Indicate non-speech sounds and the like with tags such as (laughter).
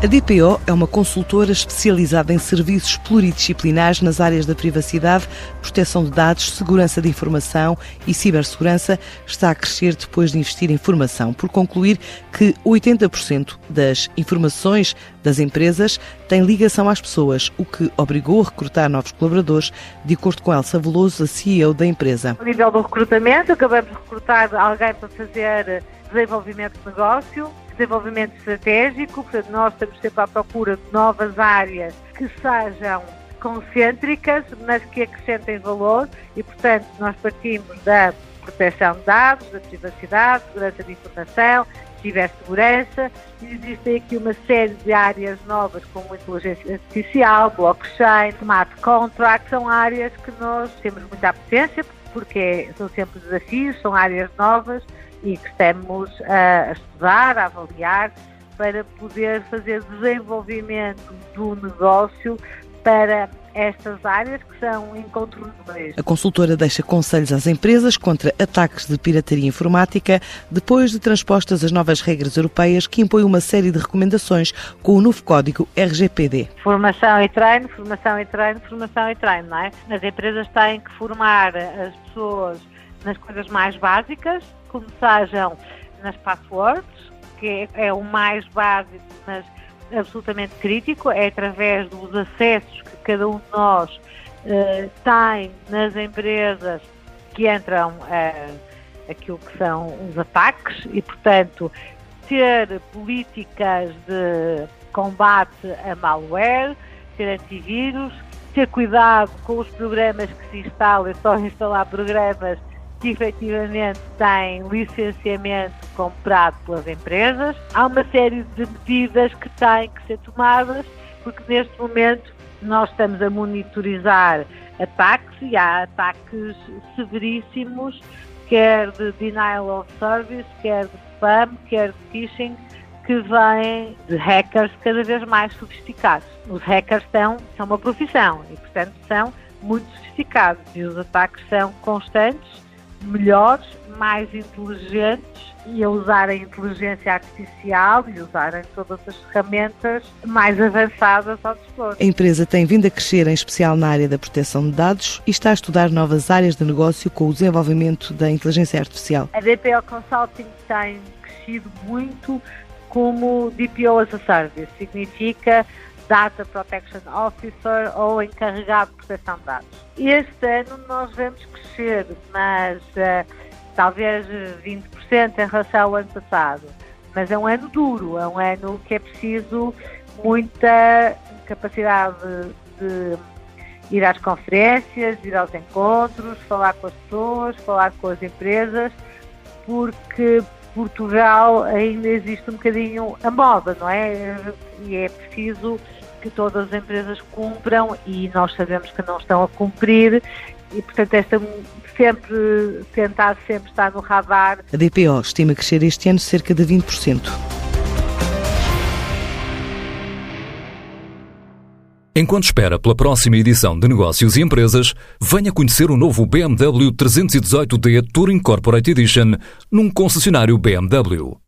A DPO é uma consultora especializada em serviços pluridisciplinares nas áreas da privacidade, proteção de dados, segurança de informação e cibersegurança. Está a crescer depois de investir em formação, por concluir que 80% das informações das empresas têm ligação às pessoas, o que obrigou a recrutar novos colaboradores, de acordo com Elsa Veloso, a CEO da empresa. A nível do recrutamento, acabamos de recrutar alguém para fazer desenvolvimento de negócio, desenvolvimento estratégico, portanto, nós estamos sempre à procura de novas áreas que sejam concêntricas, mas que acrescentem valor. E, portanto, nós partimos da proteção de dados, da privacidade, segurança de informação, cibersegurança, existem aqui uma série de áreas novas como inteligência artificial, blockchain, smart contracts, são áreas que nós temos muita potência, porque são sempre desafios, são áreas novas e que estamos a estudar, a avaliar, para poder fazer desenvolvimento do negócio para estas áreas que são incontornáveis. A consultora deixa conselhos às empresas contra ataques de pirataria informática depois de transpostas as novas regras europeias que impõem uma série de recomendações com o novo código RGPD. Formação e treino, formação e treino, formação e treino, não é? As empresas têm que formar as pessoas nas coisas mais básicas, como sejam nas passwords, que é o mais básico, mas absolutamente crítico, é através dos acessos que cada um de nós uh, tem nas empresas que entram uh, aquilo que são os ataques e, portanto, ter políticas de combate a malware, ter antivírus, ter cuidado com os programas que se instalam, é só (laughs) instalar programas que efetivamente têm licenciamento comprado pelas empresas. Há uma série de medidas que têm que ser tomadas, porque neste momento nós estamos a monitorizar ataques e há ataques severíssimos, quer de denial of service, quer de spam, quer de phishing, que vêm de hackers cada vez mais sofisticados. Os hackers são, são uma profissão e, portanto, são muito sofisticados e os ataques são constantes melhores, mais inteligentes e a usar a inteligência artificial e usarem todas as ferramentas mais avançadas ao dispor. A empresa tem vindo a crescer, em especial na área da proteção de dados, e está a estudar novas áreas de negócio com o desenvolvimento da inteligência artificial. A DPO Consulting tem crescido muito como DPO as a Service, significa Data Protection Officer ou encarregado de proteção de dados. Este ano nós vemos crescer, mas uh, talvez 20% em relação ao ano passado. Mas é um ano duro, é um ano que é preciso muita capacidade de ir às conferências, ir aos encontros, falar com as pessoas, falar com as empresas, porque Portugal ainda existe um bocadinho a moda, não é? E é preciso que todas as empresas cumpram e nós sabemos que não estão a cumprir e, portanto, esta sempre tentar sempre estar no radar. A DPO estima crescer este ano cerca de 20%. Enquanto espera pela próxima edição de Negócios e Empresas, venha conhecer o novo BMW 318D Touring Corporate Edition num concessionário BMW.